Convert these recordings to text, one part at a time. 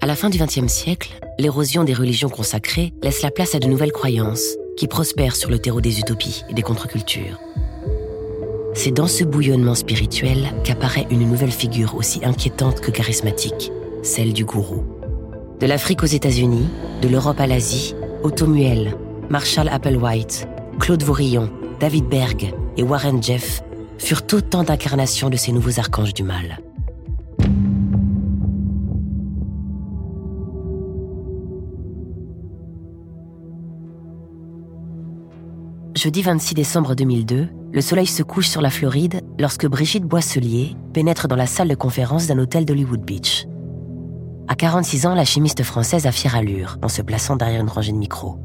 À la fin du XXe siècle, l'érosion des religions consacrées laisse la place à de nouvelles croyances qui prospèrent sur le terreau des utopies et des contre-cultures. C'est dans ce bouillonnement spirituel qu'apparaît une nouvelle figure aussi inquiétante que charismatique, celle du gourou. De l'Afrique aux États-Unis, de l'Europe à l'Asie, Otto Muel, Marshall Applewhite, Claude Vaurillon, David Berg et Warren Jeff furent autant d'incarnations de ces nouveaux archanges du mal. Jeudi 26 décembre 2002, le soleil se couche sur la Floride lorsque Brigitte Boisselier pénètre dans la salle de conférence d'un hôtel d'Hollywood Beach. À 46 ans, la chimiste française a fière allure en se plaçant derrière une rangée de micros.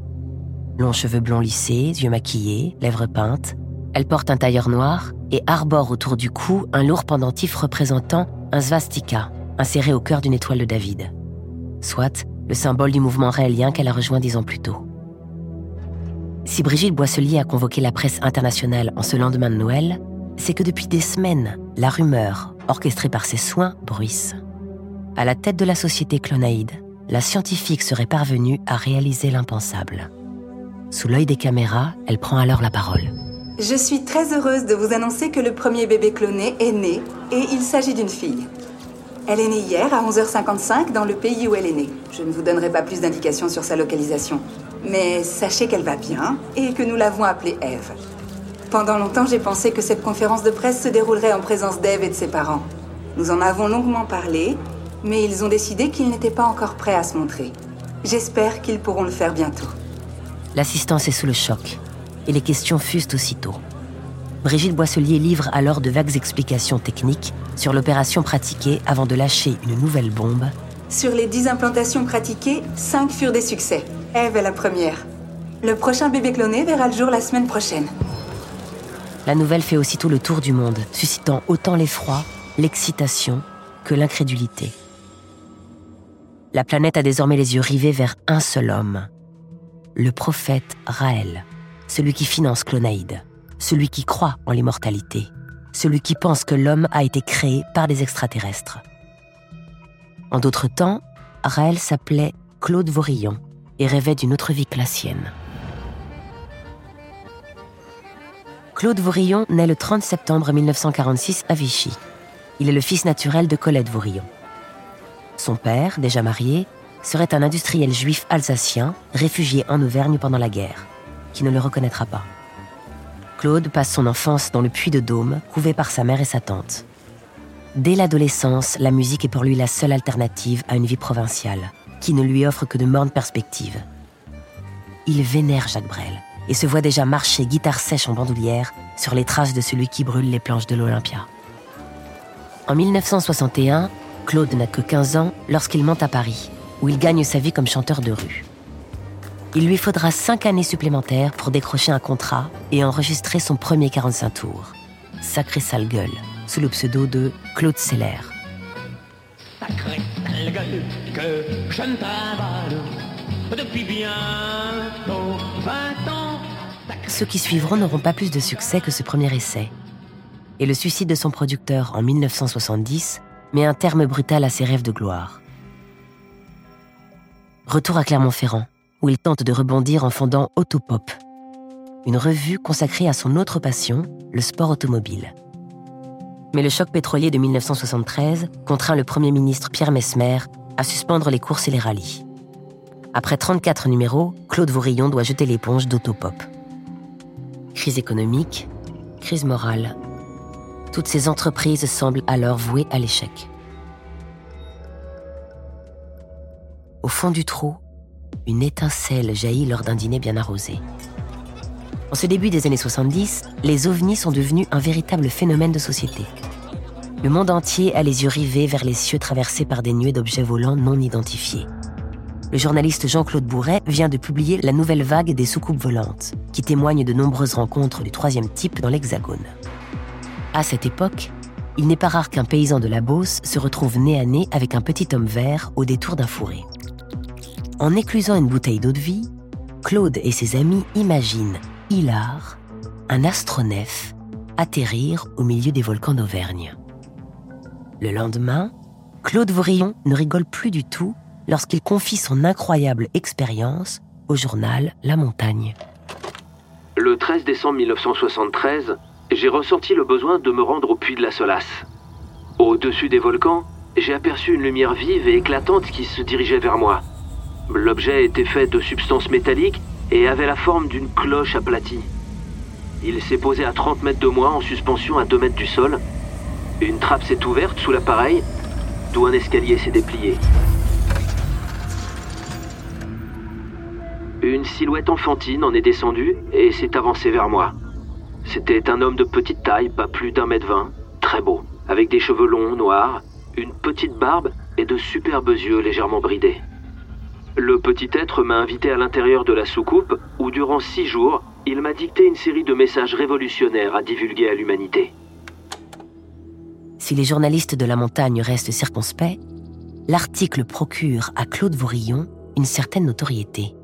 Longs cheveux blonds lissés, yeux maquillés, lèvres peintes, elle porte un tailleur noir et arbore autour du cou un lourd pendentif représentant un svastika inséré au cœur d'une étoile de David. Soit le symbole du mouvement raélien qu'elle a rejoint dix ans plus tôt. Si Brigitte Boisselier a convoqué la presse internationale en ce lendemain de Noël, c'est que depuis des semaines, la rumeur, orchestrée par ses soins, bruisse. À la tête de la société Clonaïde, la scientifique serait parvenue à réaliser l'impensable. Sous l'œil des caméras, elle prend alors la parole. Je suis très heureuse de vous annoncer que le premier bébé cloné est né et il s'agit d'une fille. Elle est née hier à 11h55 dans le pays où elle est née. Je ne vous donnerai pas plus d'indications sur sa localisation. Mais sachez qu'elle va bien et que nous l'avons appelée Eve. Pendant longtemps, j'ai pensé que cette conférence de presse se déroulerait en présence d'Eve et de ses parents. Nous en avons longuement parlé, mais ils ont décidé qu'ils n'étaient pas encore prêts à se montrer. J'espère qu'ils pourront le faire bientôt. L'assistance est sous le choc et les questions fusent aussitôt. Brigitte Boisselier livre alors de vagues explications techniques sur l'opération pratiquée avant de lâcher une nouvelle bombe. Sur les 10 implantations pratiquées, 5 furent des succès. Eve est la première. Le prochain bébé cloné verra le jour la semaine prochaine. La nouvelle fait aussitôt le tour du monde, suscitant autant l'effroi, l'excitation que l'incrédulité. La planète a désormais les yeux rivés vers un seul homme, le prophète Raël, celui qui finance Clonaïde, celui qui croit en l'immortalité, celui qui pense que l'homme a été créé par des extraterrestres. En d'autres temps, Raël s'appelait Claude Vaurillon et rêvait d'une autre vie que la sienne. Claude Vaurillon naît le 30 septembre 1946 à Vichy. Il est le fils naturel de Colette Vaurillon. Son père, déjà marié, serait un industriel juif alsacien réfugié en Auvergne pendant la guerre, qui ne le reconnaîtra pas. Claude passe son enfance dans le puits de Dôme, couvé par sa mère et sa tante. Dès l'adolescence, la musique est pour lui la seule alternative à une vie provinciale, qui ne lui offre que de mornes perspectives. Il vénère Jacques Brel et se voit déjà marcher guitare sèche en bandoulière sur les traces de celui qui brûle les planches de l'Olympia. En 1961, Claude n'a que 15 ans lorsqu'il monte à Paris, où il gagne sa vie comme chanteur de rue. Il lui faudra 5 années supplémentaires pour décrocher un contrat et enregistrer son premier 45 tours. Sacré sale gueule, sous le pseudo de Claude Seller. Sacré sale gueule que je ne travaille depuis bientôt 20 ans. Ceux qui suivront n'auront pas plus de succès que ce premier essai. Et le suicide de son producteur en 1970 met un terme brutal à ses rêves de gloire. Retour à Clermont-Ferrand, où il tente de rebondir en fondant Autopop, une revue consacrée à son autre passion, le sport automobile. Mais le choc pétrolier de 1973 contraint le Premier ministre Pierre Mesmer à suspendre les courses et les rallyes. Après 34 numéros, Claude Vaurillon doit jeter l'éponge d'Autopop. Crise économique, crise morale. Toutes ces entreprises semblent alors vouées à l'échec. Au fond du trou, une étincelle jaillit lors d'un dîner bien arrosé. En ce début des années 70, les ovnis sont devenus un véritable phénomène de société. Le monde entier a les yeux rivés vers les cieux traversés par des nuées d'objets volants non identifiés. Le journaliste Jean-Claude Bourret vient de publier La nouvelle vague des soucoupes volantes, qui témoigne de nombreuses rencontres du troisième type dans l'Hexagone. À cette époque, il n'est pas rare qu'un paysan de la Beauce se retrouve nez à nez avec un petit homme vert au détour d'un fourré. En éclusant une bouteille d'eau de vie, Claude et ses amis imaginent, hilar, un astronef atterrir au milieu des volcans d'Auvergne. Le lendemain, Claude Vorillon ne rigole plus du tout lorsqu'il confie son incroyable expérience au journal La Montagne. Le 13 décembre 1973, j'ai ressenti le besoin de me rendre au puits de la Solace. Au-dessus des volcans, j'ai aperçu une lumière vive et éclatante qui se dirigeait vers moi. L'objet était fait de substances métalliques et avait la forme d'une cloche aplatie. Il s'est posé à 30 mètres de moi en suspension à 2 mètres du sol. Une trappe s'est ouverte sous l'appareil, d'où un escalier s'est déplié. Une silhouette enfantine en est descendue et s'est avancée vers moi. C'était un homme de petite taille, pas plus d'un mètre vingt, très beau, avec des cheveux longs, noirs, une petite barbe et de superbes yeux légèrement bridés. Le petit être m'a invité à l'intérieur de la soucoupe où durant six jours, il m'a dicté une série de messages révolutionnaires à divulguer à l'humanité. Si les journalistes de la montagne restent circonspects, l'article procure à Claude Vorillon une certaine notoriété.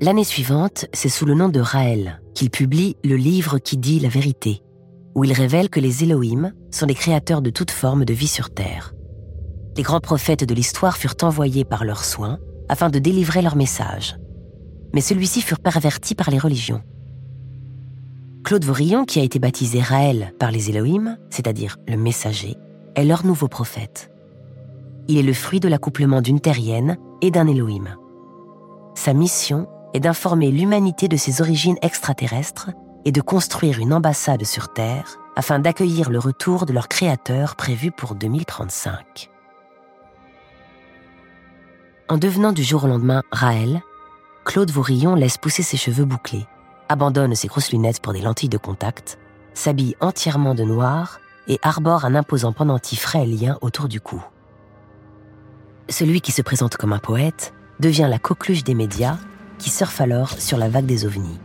L'année suivante, c'est sous le nom de Raël qu'il publie le livre qui dit la vérité, où il révèle que les Elohim sont des créateurs de toute forme de vie sur Terre. Les grands prophètes de l'histoire furent envoyés par leurs soins afin de délivrer leur message mais celui-ci furent pervertis par les religions. Claude Vorillon, qui a été baptisé Raël par les Elohim, c'est-à-dire le messager, est leur nouveau prophète. Il est le fruit de l'accouplement d'une terrienne et d'un Elohim. Sa mission est d'informer l'humanité de ses origines extraterrestres et de construire une ambassade sur Terre afin d'accueillir le retour de leur créateur prévu pour 2035. En devenant du jour au lendemain Raël, Claude Vaurillon laisse pousser ses cheveux bouclés, abandonne ses grosses lunettes pour des lentilles de contact, s'habille entièrement de noir et arbore un imposant pendentif raélien autour du cou. Celui qui se présente comme un poète devient la coqueluche des médias qui surfe alors sur la vague des ovnis.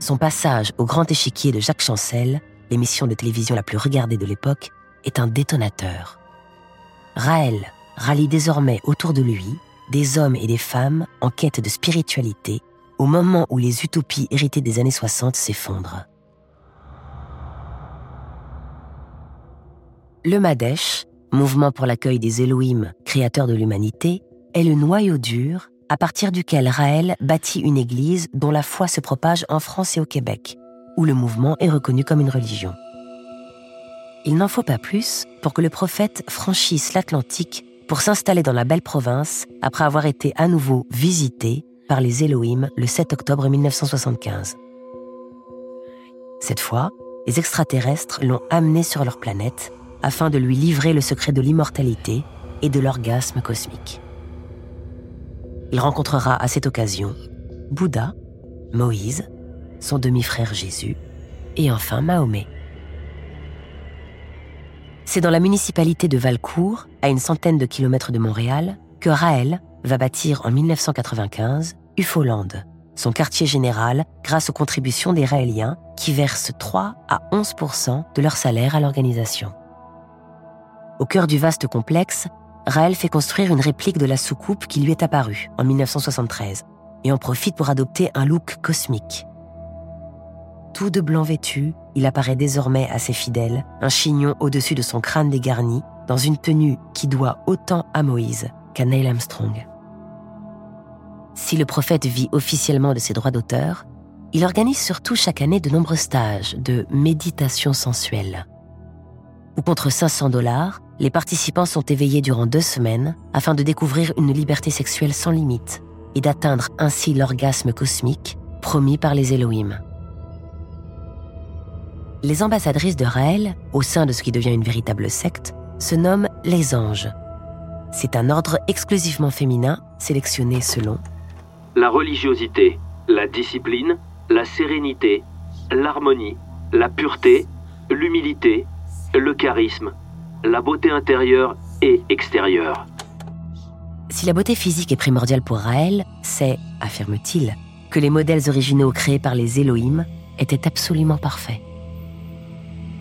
Son passage au grand échiquier de Jacques Chancel, l'émission de télévision la plus regardée de l'époque, est un détonateur. Raël rallie désormais autour de lui des hommes et des femmes en quête de spiritualité au moment où les utopies héritées des années 60 s'effondrent. Le Madesh, mouvement pour l'accueil des Elohim, créateurs de l'humanité, est le noyau dur à partir duquel Raël bâtit une église dont la foi se propage en France et au Québec, où le mouvement est reconnu comme une religion. Il n'en faut pas plus pour que le prophète franchisse l'Atlantique pour s'installer dans la belle province après avoir été à nouveau visité par les Elohim le 7 octobre 1975. Cette fois, les extraterrestres l'ont amené sur leur planète afin de lui livrer le secret de l'immortalité et de l'orgasme cosmique. Il rencontrera à cette occasion Bouddha, Moïse, son demi-frère Jésus et enfin Mahomet. C'est dans la municipalité de Valcourt, à une centaine de kilomètres de Montréal, que Raël va bâtir en 1995 Ufoland, son quartier général grâce aux contributions des Raéliens qui versent 3 à 11% de leur salaire à l'organisation. Au cœur du vaste complexe, Raël fait construire une réplique de la soucoupe qui lui est apparue en 1973 et en profite pour adopter un look cosmique tout de blanc vêtu, il apparaît désormais à ses fidèles, un chignon au-dessus de son crâne dégarni, dans une tenue qui doit autant à Moïse qu'à Neil Armstrong. Si le prophète vit officiellement de ses droits d'auteur, il organise surtout chaque année de nombreux stages de méditation sensuelle. Ou contre 500 dollars, les participants sont éveillés durant deux semaines afin de découvrir une liberté sexuelle sans limite et d'atteindre ainsi l'orgasme cosmique promis par les Elohim les ambassadrices de Raël, au sein de ce qui devient une véritable secte, se nomment les anges. C'est un ordre exclusivement féminin, sélectionné selon la religiosité, la discipline, la sérénité, l'harmonie, la pureté, l'humilité, le charisme, la beauté intérieure et extérieure. Si la beauté physique est primordiale pour Raël, c'est, affirme-t-il, que les modèles originaux créés par les Elohim étaient absolument parfaits.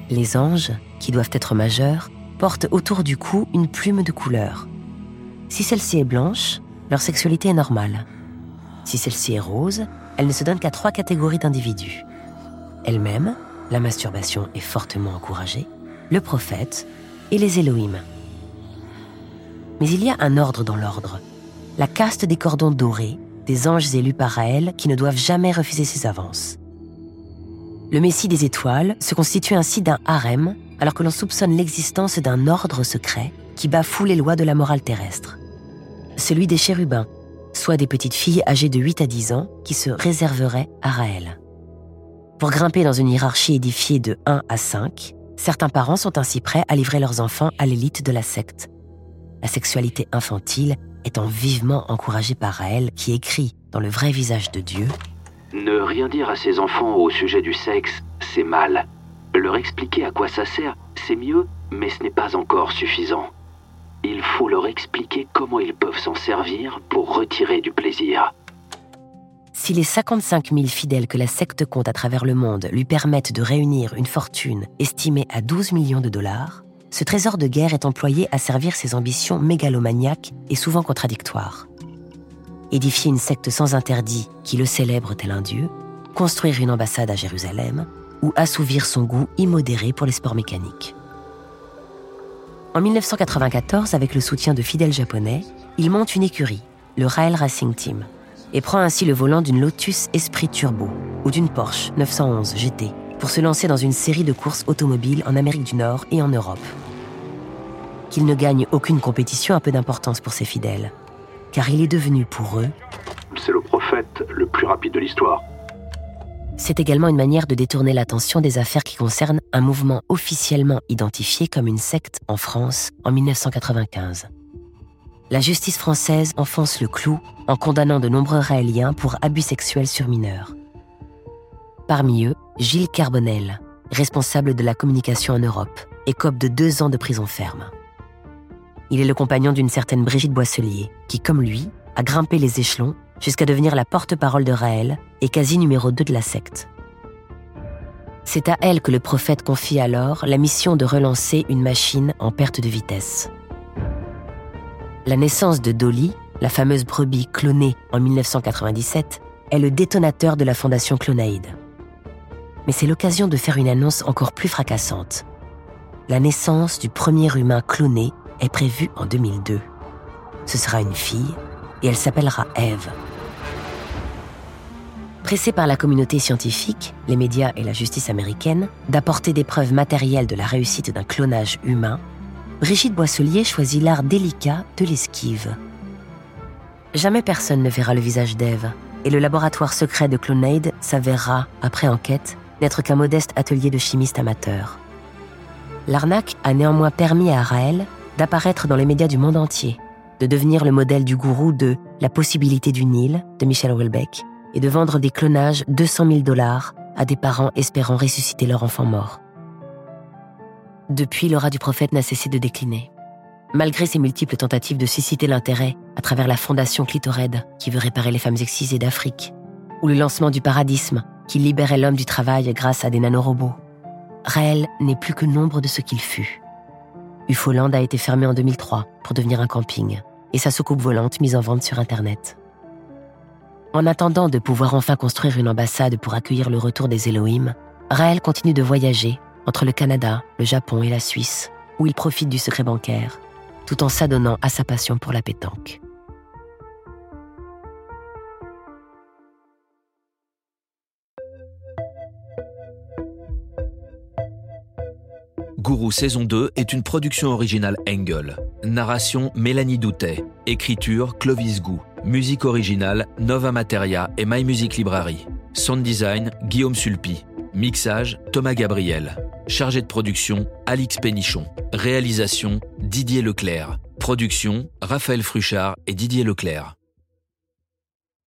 Les anges, qui doivent être majeurs, portent autour du cou une plume de couleur. Si celle-ci est blanche, leur sexualité est normale. Si celle-ci est rose, elle ne se donne qu'à trois catégories d'individus. Elle-même, la masturbation est fortement encouragée, le prophète et les Elohim. Mais il y a un ordre dans l'ordre, la caste des cordons dorés, des anges élus par Raël qui ne doivent jamais refuser ses avances. Le Messie des étoiles se constitue ainsi d'un harem alors que l'on soupçonne l'existence d'un ordre secret qui bafoue les lois de la morale terrestre. Celui des chérubins, soit des petites filles âgées de 8 à 10 ans qui se réserveraient à Raël. Pour grimper dans une hiérarchie édifiée de 1 à 5, certains parents sont ainsi prêts à livrer leurs enfants à l'élite de la secte. La sexualité infantile étant vivement encouragée par Raël qui écrit dans le vrai visage de Dieu Ne rien dire à ses enfants au sujet du sexe, c'est mal. Leur expliquer à quoi ça sert, c'est mieux, mais ce n'est pas encore suffisant. Il faut leur expliquer comment ils peuvent s'en servir pour retirer du plaisir. Si les 55 000 fidèles que la secte compte à travers le monde lui permettent de réunir une fortune estimée à 12 millions de dollars, ce trésor de guerre est employé à servir ses ambitions mégalomaniaques et souvent contradictoires. Édifier une secte sans interdit qui le célèbre tel un dieu, construire une ambassade à Jérusalem ou assouvir son goût immodéré pour les sports mécaniques. En 1994, avec le soutien de fidèles japonais, il monte une écurie, le Rail Racing Team, et prend ainsi le volant d'une Lotus Esprit Turbo ou d'une Porsche 911 GT pour se lancer dans une série de courses automobiles en Amérique du Nord et en Europe. Qu'il ne gagne aucune compétition a peu d'importance pour ses fidèles, car il est devenu pour eux C'est le prophète le plus rapide de l'histoire. C'est également une manière de détourner l'attention des affaires qui concernent un mouvement officiellement identifié comme une secte en France en 1995. La justice française enfonce le clou en condamnant de nombreux Raéliens pour abus sexuels sur mineurs. Parmi eux, Gilles Carbonel, responsable de la communication en Europe, écope de deux ans de prison ferme. Il est le compagnon d'une certaine Brigitte Boisselier, qui, comme lui, a grimpé les échelons jusqu'à devenir la porte-parole de Raël et quasi numéro 2 de la secte. C'est à elle que le prophète confie alors la mission de relancer une machine en perte de vitesse. La naissance de Dolly, la fameuse brebis clonée en 1997, est le détonateur de la fondation Clonaid. Mais c'est l'occasion de faire une annonce encore plus fracassante. La naissance du premier humain cloné est prévue en 2002. Ce sera une fille et elle s'appellera Eve. Pressée par la communauté scientifique, les médias et la justice américaine d'apporter des preuves matérielles de la réussite d'un clonage humain, Brigitte Boisselier choisit l'art délicat de l'esquive. Jamais personne ne verra le visage d'Ève, et le laboratoire secret de Clonaid s'avérera, après enquête, n'être qu'un modeste atelier de chimistes amateurs. L'arnaque a néanmoins permis à Raël d'apparaître dans les médias du monde entier, de devenir le modèle du gourou de La possibilité du Nil de Michel Houellebecq et de vendre des clonages 200 000 dollars à des parents espérant ressusciter leur enfant mort. Depuis, l'aura du prophète n'a cessé de décliner. Malgré ses multiples tentatives de susciter l'intérêt à travers la fondation Clitored, qui veut réparer les femmes excisées d'Afrique, ou le lancement du paradisme, qui libérait l'homme du travail grâce à des nanorobots, Raël n'est plus que nombre de ce qu'il fut. Ufoland a été fermé en 2003 pour devenir un camping, et sa soucoupe volante mise en vente sur Internet. En attendant de pouvoir enfin construire une ambassade pour accueillir le retour des Elohim, Raël continue de voyager entre le Canada, le Japon et la Suisse, où il profite du secret bancaire, tout en s'adonnant à sa passion pour la pétanque. Gourou saison 2 est une production originale Engel. Narration Mélanie Doutet. Écriture Clovis Gou. Musique originale Nova Materia et My Music Library. Sound design Guillaume Sulpi. Mixage Thomas Gabriel. Chargé de production Alix Pénichon. Réalisation Didier Leclerc. Production Raphaël Fruchard et Didier Leclerc.